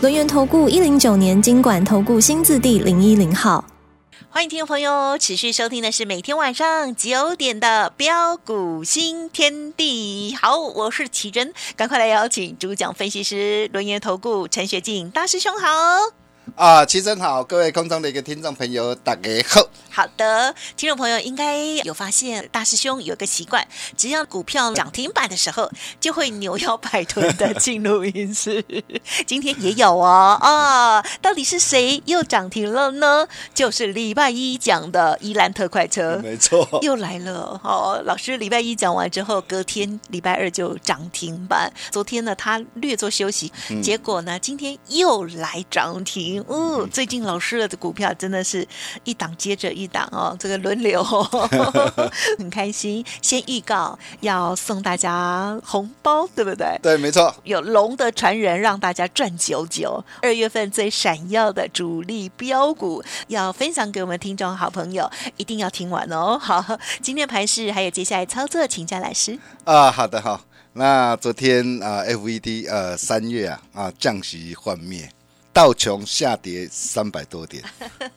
轮源投顾一零九年经管投顾新字第零一零号，欢迎听众朋友持续收听的是每天晚上九点的标股新天地。好，我是奇珍，赶快来邀请主讲分析师轮源投顾陈学进大师兄好。啊，齐生好，各位空中的一个听众朋友，大家好。好的，听众朋友应该有发现，大师兄有个习惯，只要股票涨停板的时候，就会扭腰摆臀的进录音室。今天也有哦，啊，到底是谁又涨停了呢？就是礼拜一讲的伊兰特快车，没错，又来了。哦，老师礼拜一讲完之后，隔天礼拜二就涨停板。昨天呢，他略作休息，结果呢，今天又来涨停。嗯，最近老师的股票真的是一档接着一档哦，这个轮流 很开心。先预告要送大家红包，对不对？对，没错。有龙的传人让大家赚九九。二月份最闪耀的主力标股要分享给我们听众好朋友，一定要听完哦。好，今天盘市还有接下来操作，请教老师。啊，好的，好。那昨天啊，FED 呃三月啊啊降息幻灭。道琼下跌三百多点，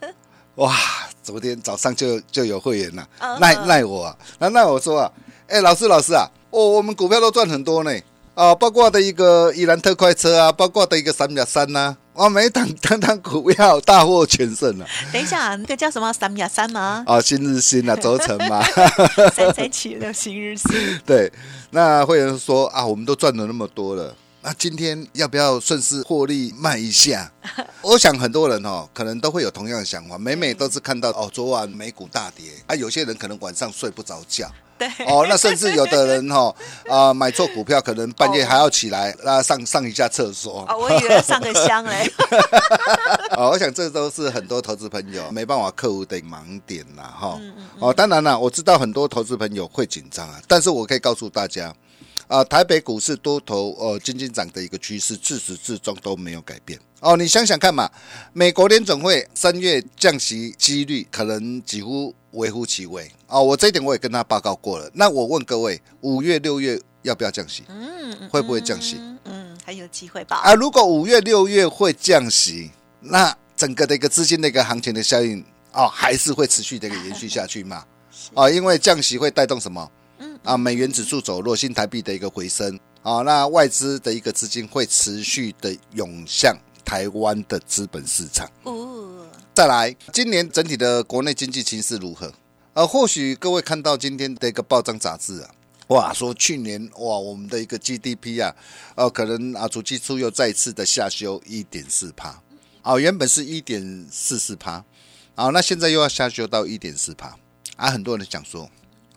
哇！昨天早上就就有会员了，赖赖我啊，那那我说啊，哎，老师老师啊，哦，我们股票都赚很多呢，啊，包括的一个伊兰特快车啊，包括的一个三秒三呐，哇，每档 当当股票大获全胜了。等一下，那个叫什么三秒三吗？啊，新日新啊，轴承嘛，三三七六新日新。对，那会员说啊，我们都赚了那么多了。那今天要不要顺势获利卖一下？我想很多人哦，可能都会有同样的想法。每每都是看到哦，昨晚美股大跌啊，有些人可能晚上睡不着觉。对哦，那甚至有的人哈 啊买错股票，可能半夜还要起来那上上一下厕所。啊，我以为上个香嘞。哦，我想这都是很多投资朋友没办法克服的盲点啦哈。哦，当然啦，我知道很多投资朋友会紧张啊，但是我可以告诉大家。啊，台北股市多头呃，金金涨的一个趋势，自始至终都没有改变哦。你想想看嘛，美国联总会三月降息几率可能几乎微乎其微哦。我这一点我也跟他报告过了。那我问各位，五月、六月要不要降息？嗯，会不会降息？嗯，还有机会吧。啊，如果五月、六月会降息，那整个的一个资金的一个行情的效应哦，还是会持续的一个延续下去嘛？啊，因为降息会带动什么？啊，美元指数走弱，新台币的一个回升，啊，那外资的一个资金会持续的涌向台湾的资本市场。哦，再来，今年整体的国内经济情势如何？呃，或许各位看到今天的一个报章杂志啊，哇，说去年哇，我们的一个 GDP 啊，呃，可能啊，主计处又再次的下修一点四帕，啊，原本是一点四四帕，啊，那现在又要下修到一点四帕，啊，很多人讲说。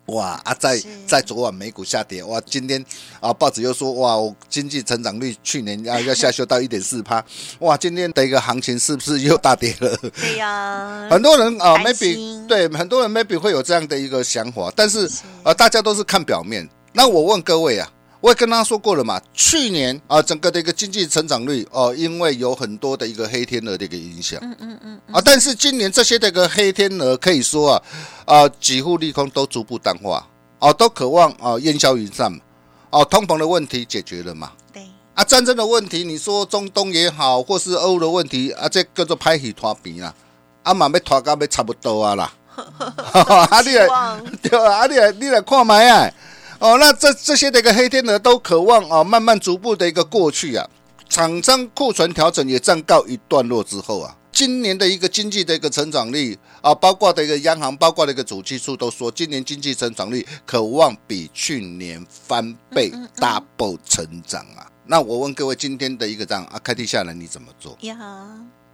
哇啊，在在昨晚美股下跌，哇，今天啊报纸又说哇，我经济成长率去年要要下修到一点四趴，哇，今天的一个行情是不是又大跌了？对呀，很多人啊，maybe 对很多人 maybe 会有这样的一个想法，但是呃，大家都是看表面。那我问各位啊。我也跟他说过了嘛，去年啊，整个的一个经济成长率哦，因为有很多的一个黑天鹅的一个影响，嗯嗯嗯，啊，但是今年这些的一个黑天鹅可以说啊，啊，几乎利空都逐步淡化，哦，都渴望啊烟消云散嘛，哦，通膨的问题解决了嘛，对，啊，战争的问题，你说中东也好，或是欧的问题啊，这叫做拍戏拖平啊，啊嘛要拖到要差不多啊啦，啊你来 对啊，啊你来你来看麦啊。哦，那这这些的一个黑天鹅都渴望啊，慢慢逐步的一个过去啊，厂商库存调整也暂告一段落之后啊，今年的一个经济的一个成长率啊，包括的一个央行，包括的一个主计处都说，今年经济成长率渴望比去年翻倍 double 成长啊。那我问各位，今天的一个这样啊，开低下来你怎么做？呀，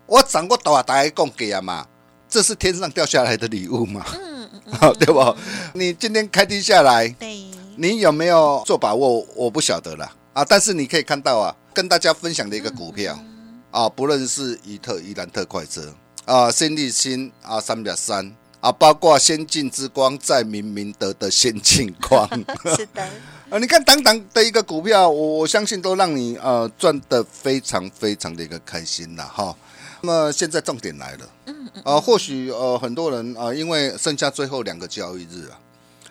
我涨过多啊，大家供给啊嘛，这是天上掉下来的礼物嘛？嗯嗯，对不？你今天开低下来，对。你有没有做把握？我不晓得了啊！但是你可以看到啊，跟大家分享的一个股票啊，不论是怡特、伊兰特快车啊，新力新啊，三百三啊，包括先进之光在明明德的先进光。是的，啊，你看等等的一个股票，我我相信都让你呃赚的非常非常的一个开心了哈。那么现在重点来了，嗯嗯，啊，或许呃很多人啊，因为剩下最后两个交易日啊，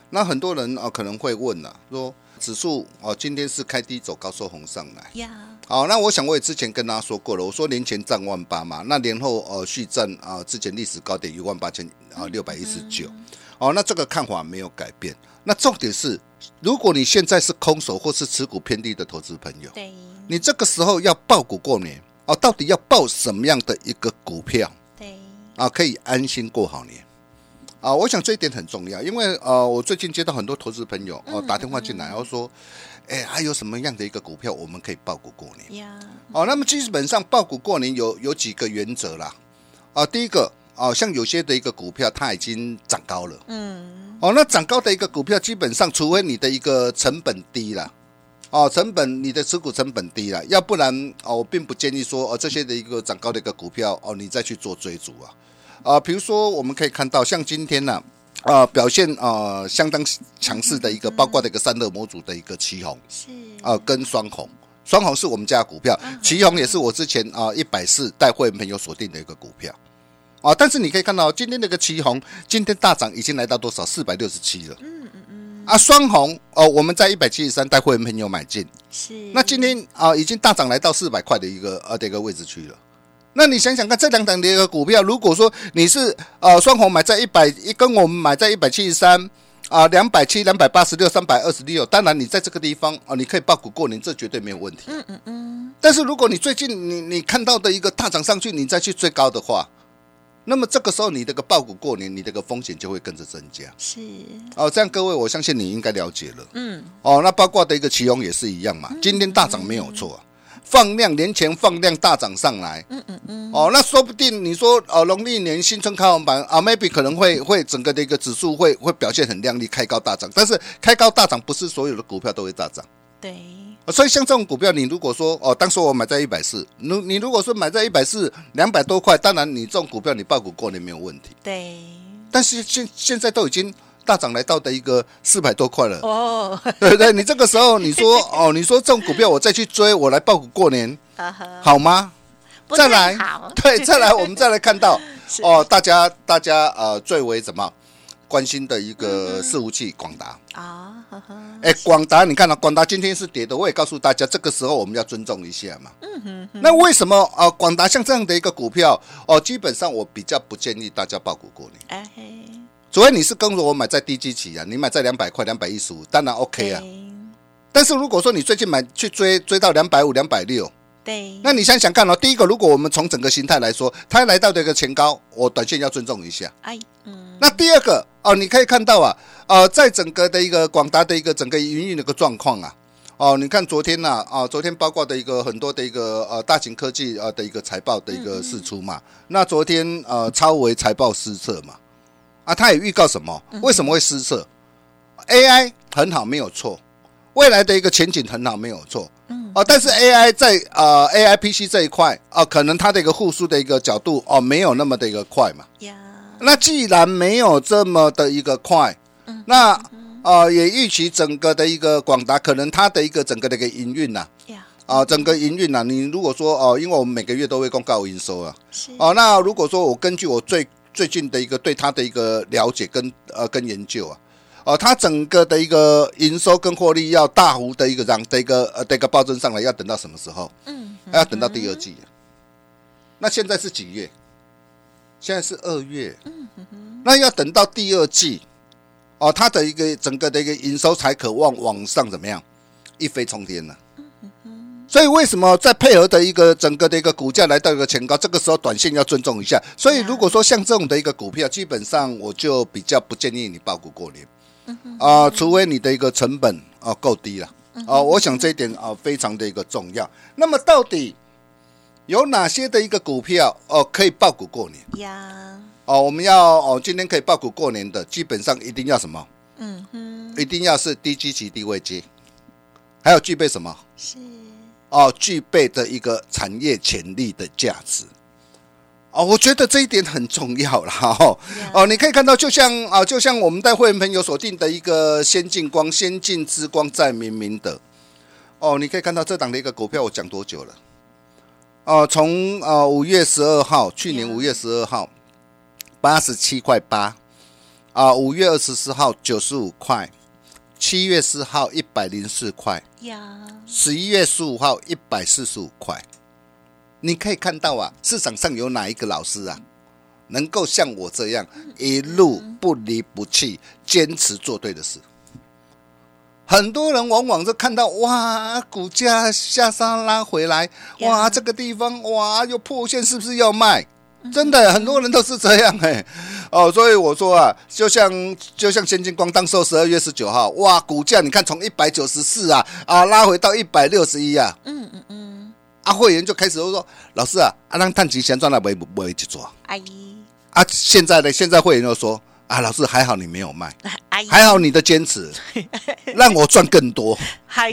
那很多人啊可能会问了，说指数哦今天是开低走高收红上来，呀，好，那我想我也之前跟大家说过了，我说年前涨万八嘛，那年后呃续战啊之前历史高点一万八千啊六百一十九，哦，那这个看法没有改变。那重点是，如果你现在是空手或是持股偏低的投资朋友，对。你这个时候要报股过年哦，到底要报什么样的一个股票？对，啊，可以安心过好年？啊，我想这一点很重要，因为呃，我最近接到很多投资朋友哦打电话进来，然后说，哎，还有什么样的一个股票我们可以报股过年？呀，哦，那么基本上报股过年有有几个原则啦。啊，第一个啊，像有些的一个股票它已经涨高了，嗯，哦，那涨高的一个股票，基本上除非你的一个成本低了，哦，成本你的持股成本低了，要不然哦，我并不建议说哦这些的一个涨高的一个股票哦，你再去做追逐啊。啊，比如说我们可以看到，像今天呢、啊，表现啊相当强势的一个，包括的一个散热模组的一个旗红是，啊，跟双红。双红是我们家的股票，旗红也是我之前啊一百四带会员朋友锁定的一个股票啊。但是你可以看到，今天那个旗红今天大涨已经来到多少？四百六十七了。嗯嗯嗯，啊，双红哦，我们在一百七十三带会员朋友买进，是，那今天啊已经大涨来到四百块的一个呃的一个位置去了。那你想想看，这两档的一个股票，如果说你是呃双红买在一百一，跟我们买在一百七十三啊，两百七、两百八十六、三百二十六，当然你在这个地方啊，你可以报股过年，这绝对没有问题。嗯嗯嗯，但是如果你最近你你看到的一个大涨上去，你再去追高的话，那么这个时候你这个报股过年，你这个风险就会跟着增加。是，哦，这样各位，我相信你应该了解了。嗯，哦，那包括的一个奇宏也是一样嘛，今天大涨没有错、放量年前放量大涨上来，嗯嗯嗯，哦，那说不定你说呃农历年新春开完盘啊，maybe 可能会会整个的一个指数会会表现很亮丽，开高大涨，但是开高大涨不是所有的股票都会大涨。对，呃所以像这种股票，你如果说哦，当时我买在一百四，你你如果说买在一百四两百多块，当然你这种股票你报股过年没有问题。对，但是现现在都已经大涨来到的一个四百多块了，哦，对不对？你这个时候你说 哦，你说这种股票我再去追，我来报股过年好吗？再来好，对，再来我们再来看到哦，大家大家呃最为怎么？关心的一个伺服器广达。啊，哎，广达，你看到、广达今天是跌的，我也告诉大家，这个时候我们要尊重一下嘛。嗯哼那为什么啊、呃广达像这样的一个股票哦，基本上我比较不建议大家报股过年，哎嘿，除非你是跟着我买在低基期啊，你买在两百块、两百一十五，当然 OK 啊。但是如果说你最近买去追追到两百五、两百六，对，那你想想看哦，第一个，如果我们从整个形态来说，它来到的一个前高，我短线要尊重一下。哎，嗯，那第二个哦，你可以看到啊，呃，在整个的一个广达的一个整个营运的一个状况啊，哦，你看昨天呐啊昨天包括的一个很多的一个呃大型科技啊的一个财报的一个释出嘛，那昨天呃超微财报失策嘛，啊，他也预告什么？为什么会失色？AI 很好，没有错，未来的一个前景很好，没有错。嗯。哦，但是 AI 在呃 AI PC 这一块哦，可能它的一个复苏的一个角度哦，没有那么的一个快嘛。呀，那既然没有这么的一个快，那呃也预期整个的一个广达可能它的一个整个的一个营运呐，呀，啊整个营运呐，你如果说哦，因为我们每个月都会公告营收啊，是，哦，那如果说我根据我最最近的一个对它的一个了解跟呃跟研究啊。哦，它整个的一个营收跟获利要大幅的一个让的一个呃的一个暴增上来，要等到什么时候？嗯，要等到第二季。那现在是几月？现在是二月。嗯那要等到第二季，哦，它的一个整个的一个营收才渴望往上怎么样一飞冲天呢？所以为什么在配合的一个整个的一个股价来到一个前高，这个时候短线要尊重一下。所以如果说像这种的一个股票，基本上我就比较不建议你报股过年。啊、除非你的一个成本啊够低了啊、我想这一点啊、非常的一个重要。那么到底有哪些的一个股票哦、可以报股过年呀，哦？我们要哦今天可以报股过年的，基本上一定要什么？嗯哼，一定要是低基期低位基，还有具备什么？是，哦具备的一个产业潜力的价值。哦，我觉得这一点很重要了哈。哦，你可以看到，就像啊，就像我们带会员朋友锁定的一个先进光、先进之光在明明的。哦，你可以看到这档的一个股票，我讲多久了？哦，从啊五月十二号，去年五月十二号，八十七块八，啊，五月二十四号九十五块，七月四号一百零四块，呀，十一月十五号一百四十五块。你可以看到啊，市场上有哪一个老师啊，能够像我这样一路不离不弃，坚持做对的事？很多人往往是看到哇，股价下杀拉回来，哇，这个地方哇又破线，是不是要卖？真的，很多人都是这样哎，哦，所以我说啊，就像就像先进光当时候十二月十九号，哇，股价你看从一百九十四啊啊拉回到一百六十一啊，嗯嗯嗯，啊，会员就开始都说，老师啊，啊让探吉先赚了没没去做阿姨，啊，现在呢，现在会员又说啊，老师还好你没有卖，还好你的坚持，让我赚更多。嗨，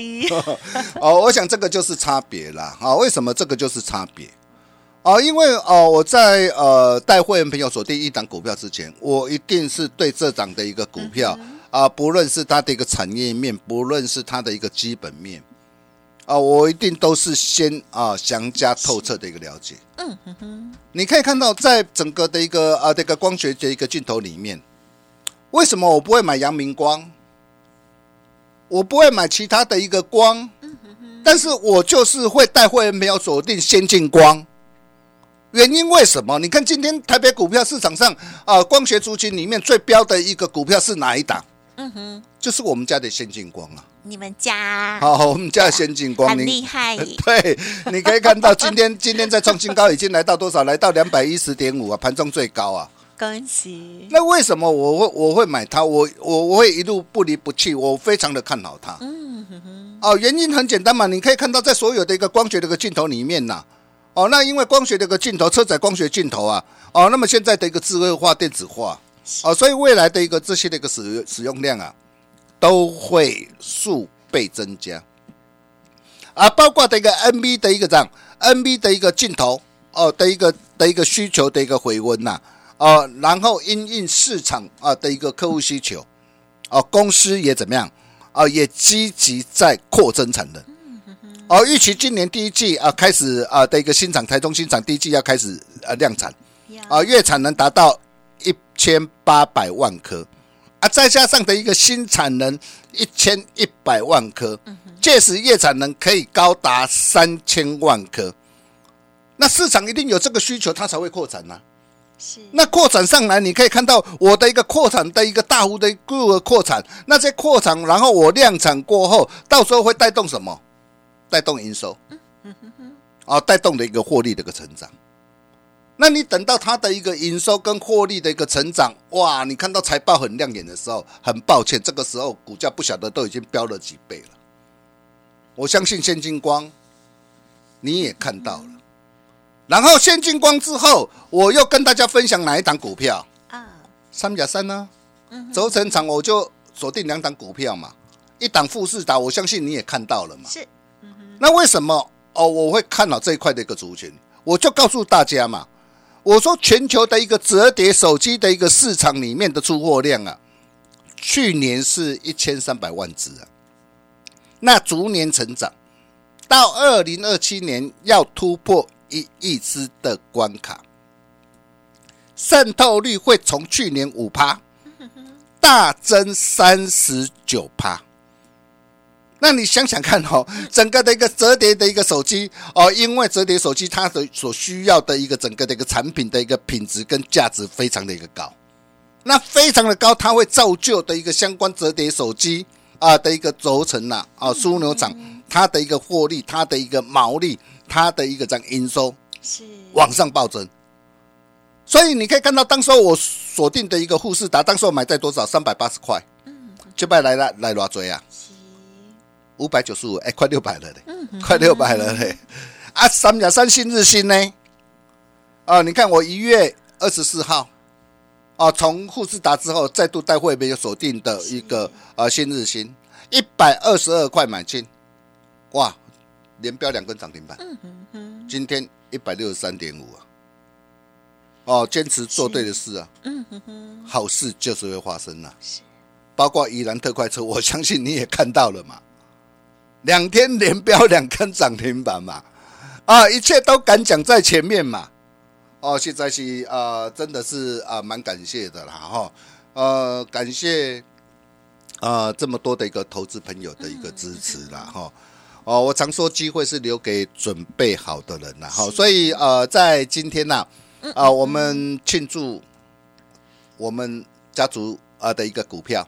哦，我想这个就是差别啦。啊，为什么这个就是差别？哦，因为哦，我在呃带会员朋友锁定一档股票之前，我一定是对这档的一个股票啊，不论是它的一个产业面，不论是它的一个基本面，啊，我一定都是先啊详加透彻的一个了解。嗯哼哼，你可以看到，在整个的一个啊这个光学的一个镜头里面，为什么我不会买阳明光？我不会买其他的一个光，嗯、哼哼但是我就是会带会员朋友锁定先进光。原因为什么？你看今天台北股票市场上啊，光学族群里面最标的一个股票是哪一档？嗯哼，就是我们家的先进光啊。你们家好，我们家的先进光，很你厉害，对，你可以看到今天 今天在创新高，已经来到多少？来到两百一十点五啊，盘中最高啊。恭喜，那为什么我会我会买它？我我我会一路不离不弃，我非常的看好它。嗯哼哼，哦，原因很简单嘛，你可以看到在所有的一个光学的一个镜头里面呐、哦，那因为光学的一个镜头，车载光学镜头啊，哦，那么现在的一个智慧化、电子化，哦，所以未来的一个这些的一个使使用量啊，都会数倍增加。啊，包括的一个 NB 的一个这样，NB 的一个镜头哦的一个的一个需求的一个回温呐、哦，然后因应市场啊的一个客户需求，哦，公司也怎么样？啊，也积极在扩增产能。哦，预期今年第一季啊开始啊的一个新厂，台中新厂第一季要开始呃量产，啊月产能达到一千八百万颗，啊再加上的一个新产能一千一百万颗，届时月产能可以高达三千万颗。那市场一定有这个需求，它才会扩展呐、是那扩展上来，你可以看到我的一个扩产的一个大幅的一个扩产，那些扩产，然后我量产过后，到时候会带动什么？带动营收，啊，带动的一个获利的一个成长。那你等到它的一个营收跟获利的一个成长，哇，你看到财报很亮眼的时候，很抱歉，这个时候股价不晓得都已经飙了几倍了。我相信现金光，你也看到了。然后现金光之后，我又跟大家分享哪一档股票？啊，三甲三呢？轴承厂我就锁定两档股票嘛，一档富士达，我相信你也看到了嘛。是那为什么哦我会看好这一块的一个族群？我就告诉大家嘛，我说全球的一个折叠手机的一个市场里面的出货量啊，去年是一千三百万只啊，那逐年成长，到二零二七年要突破一亿只的关卡，渗透率会从去年五趴大增三十九趴。那你想想看哦，整个的一个折叠的一个手机哦，因为折叠手机它的所需要的一个整个的一个产品的一个品质跟价值非常的一个高，那非常的高，它会造就的一个相关折叠手机啊的一个轴承呐啊枢纽厂，它的一个获利，它的一个毛利，它的一个这样营收是往上暴增。所以你可以看到，当时候我锁定的一个富士达，当时候买在多少？三百八十块，嗯，就拜来了来多少啊？五百九十五，哎，快六百了嘞，快六百了嘞。啊，三甲三新日新呢？啊，你看我一月二十四号，啊，从富士达之后再度带会没有锁定的一个啊新日新，一百二十二块买进，哇，连标两根涨停板，嗯哼哼，今天一百六十三点五啊。哦，坚持做对的事啊，嗯哼哼，好事就是会发生了、是。包括宜兰特快车，我相信你也看到了嘛，两天连标两根涨停板嘛，啊，一切都敢讲在前面嘛。哦，现在是呃，真的是啊，蛮感谢的啦哈，呃，感谢呃这么多的一个投资朋友的一个支持啦哈。哦，我常说机会是留给准备好的人啦哈，所以呃，在今天呐、啊，我们庆祝我们家族啊的一个股票，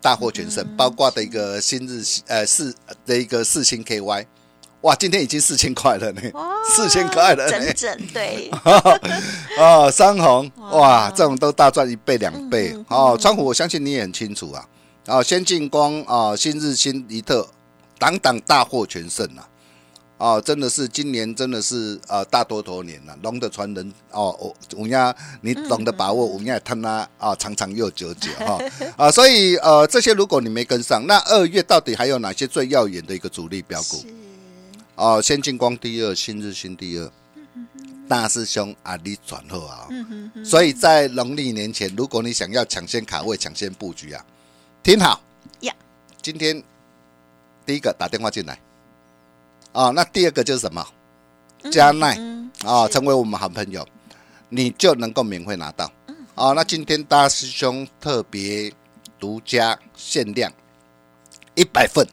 大获全胜，包括的一个新日呃四的一个四星 KY，哇，今天已经四千块了呢，四千块了呢。整，整对，哦，三红哇。哇，这种都大赚一倍两倍。嗯哦。川股我相信你也很清楚啊，哦，先进光啊，新日新一特，档档大获全胜啊。哦，真的是今年真的是呃大多头年了、龙的传人哦，我我呀，你懂得把握，我呀他那啊长长又久久哈。啊，所以呃这些如果你没跟上，那二月到底还有哪些最耀眼的一个主力标股？哦，先进光第二，新日新第二，大师兄阿里转后啊，所以在农历年前，如果你想要抢先卡位、抢先布局啊，听好。呀，今天第一个打电话进来，啊，那第二个就是什么？加奈嗯，啊，是成为我们好朋友，你就能够免费拿到。啊，那今天大师兄特别独家限量一百份，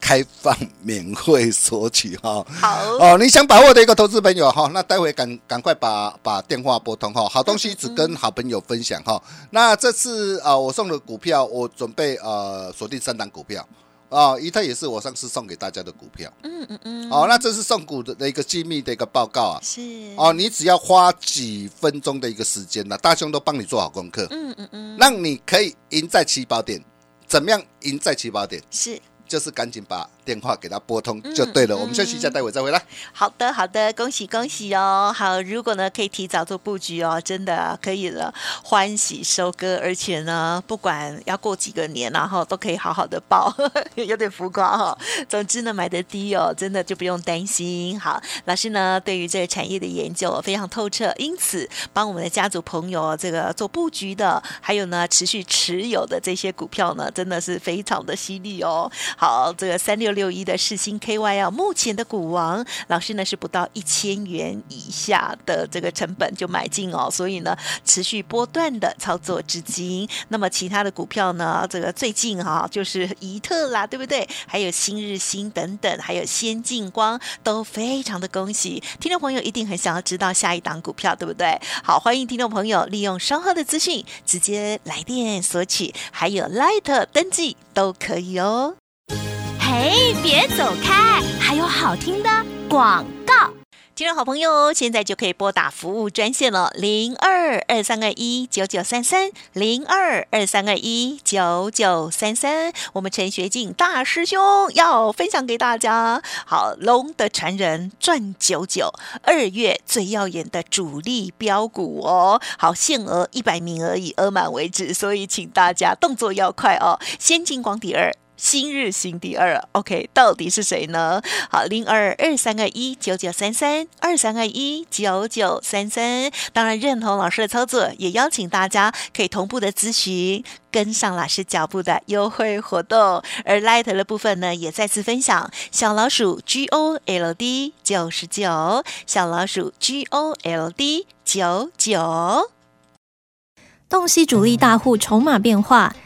开放免费索取哈。好，哦，你想把握的一个投资朋友哈，那待会赶赶快把把电话拨通哈，好东西只跟好朋友分享哈。那这次啊、我送的股票，我准备呃锁定三档股票啊，一特也是我上次送给大家的股票。嗯嗯嗯，哦，那这是送股的的一个机密的一个报告啊。是，哦，你只要花几分钟的一个时间呢，大兄都帮你做好功课，嗯嗯嗯，让你可以赢在起跑点。怎么样赢在起跑点？是。就是赶紧把电话给他拨通就对了。嗯我们休息一下，待会再回来。好的，好的，恭喜恭喜哦！好，如果呢可以提早做布局哦，真的可以了，欢喜收割，而且呢，不管要过几个年然后都可以好好的报，有点浮夸哈、哦。总之呢，买的低哦，真的就不用担心。好，老师呢对于这个产业的研究非常透彻，因此帮我们的家族朋友这个做布局的，还有呢持续持有的这些股票呢，真的是非常的犀利哦。好，这个三六六一的世星 KY 啊，目前的股王老师呢是不到一千元以下的这个成本就买进哦，所以呢持续波段的操作资金。那么其他的股票呢，这个最近哈、就是怡特啦，对不对？还有新日新等等，还有先进光都非常的恭喜听众朋友，一定很想要知道下一档股票，对不对？好，欢迎听众朋友利用稍后的资讯直接来电索取，还有 Light 登记都可以哦。哎，别走开，还有好听的广告。听众好朋友，现在就可以拨打服务专线了，零二二三二一九九三三，零二二三二一九九三三。我们陈学进大师兄要分享给大家，好龙的传人赚九九，二月最耀眼的主力标股哦，好限额一百名而已，额满为止，所以请大家动作要快哦。先进光底二。新日新第二，OK，到底是谁呢？好，零二二三二一九九三三二三二一九九三三。当然认同老师的操作，也邀请大家可以同步的咨询，跟上老师脚步的优惠活动。而 Light 的部分呢，也再次分享小老鼠 G O L D 九十九，小老鼠 G O L D 九九。洞悉主力大户筹码变化，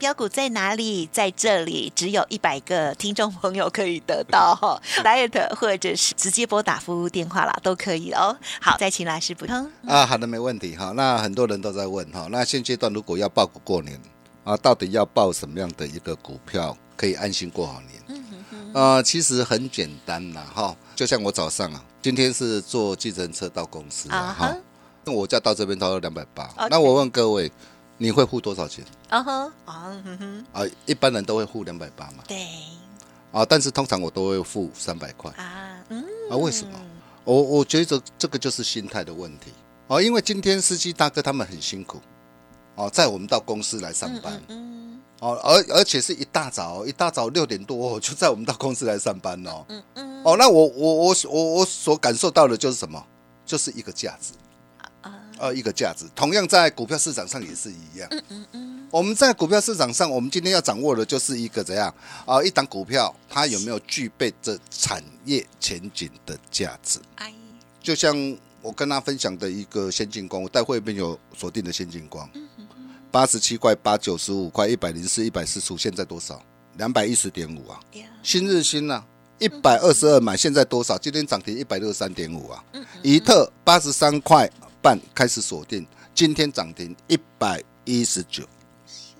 标股在哪里？在这里，只有一百个听众朋友可以得到 哈，Light 或者是直接拨打服务电话啦，都可以哦。好，再请老师补充。啊，好的，没问题哈。那很多人都在问哈，那现阶段如果要报股过年啊，到底要报什么样的一个股票可以安心过好年？呃，其实很简单啦哈，就像我早上啊今天是坐计程车到公司啊啊，哈哈，那我家到这边差不多两百八。那我问各位，你会付多少钱？啊哈。啊哼哼，啊？一般人都会付两百八嘛，对。啊，但是通常我都会付三百块。啊嗯。啊。为什么？我我觉得这个就是心态的问题。哦，因为今天司机大哥他们很辛苦。哦，在我们到公司来上班。嗯哦，而而且是一大早，一大早六点多哦 就在我们到公司来上班哦。嗯嗯。哦，那我我我我我所感受到的就是什么？就是一个价值，啊呃，一个价值。同样在股票市场上也是一样。嗯嗯嗯我们在股票市场上，我们今天要掌握的就是一个怎样啊、一档股票它有没有具备这产业前景的价值？哎就像我跟他分享的一个先进光，我待会边有锁定的先进光，八十七块八九十五块一百零四一百四十五，现在多少？两百一十点五啊！新日新呢、啊，一百二十二买，现在多少？今天涨停一百六十三点五啊！怡特八十三块半开始锁定，今天涨停一百一十九，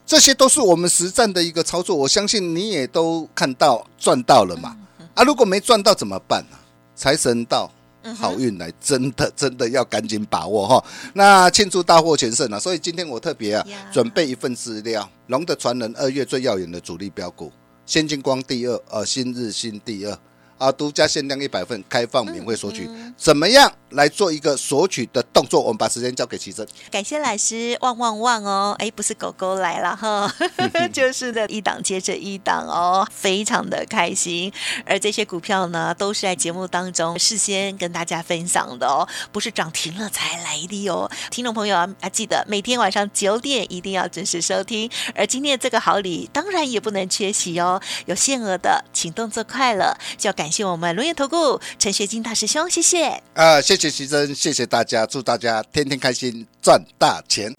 这些都是我们实战的一个操作，我相信你也都看到赚到了嘛。啊，如果没赚到怎么办呢、财神到。好运来，真的真的要赶紧把握哈！那庆祝大获全胜啊！所以今天我特别啊呀准备一份资料，龙的传人二月最耀眼的主力标股，先进光第二，呃，新日新第二啊，独家限量一百份，开放免费索取，怎么样来做一个索取的动作？我们把时间交给奇珍。感谢老师，旺旺旺哦！哎，不是狗狗来了哈，就是的一档接着一档哦，非常的开心。而这些股票呢，都是在节目当中事先跟大家分享的哦，不是涨停了才来的哦。听众朋友啊，啊记得每天晚上九点一定要准时收听。而今天这个好礼，当然也不能缺席哦。有限额的，请动作快了，就要感谢我们龙岩投顾陈学金大师兄，谢谢。啊，谢谢徐真，谢谢大家，祝大家天天开心，赚大钱。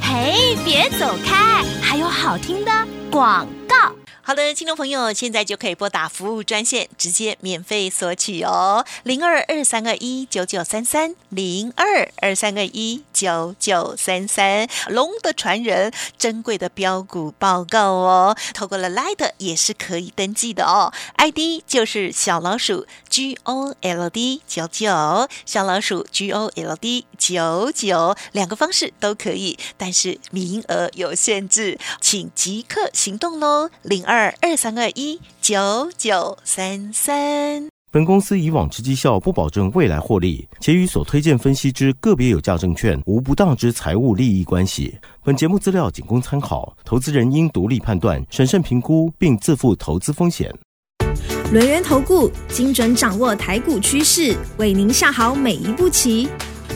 嘿，别走开，还有好听的广告。好的，听众朋友，现在就可以拨打服务专线，直接免费索取哦，零二二三二一九九三三，零二二三二一九九三三，龙的传人，珍贵的标股报告哦，透过了 Light 也是可以登记的哦，ID 就是小老鼠 G O L D 九九，小老鼠 G O L D 九九，两个方式都可以，但是名额有限制，请即刻行动喽，零二二二三二一九九三三。本公司以往之绩效不保证未来获利，且与所推荐分析之个别有价证券无不当之财务利益关系。本节目资料仅供参考，投资人应独立判断、审慎评估，并自负投资风险。轮源投顾精准掌握台股趋势，为您下好每一步棋。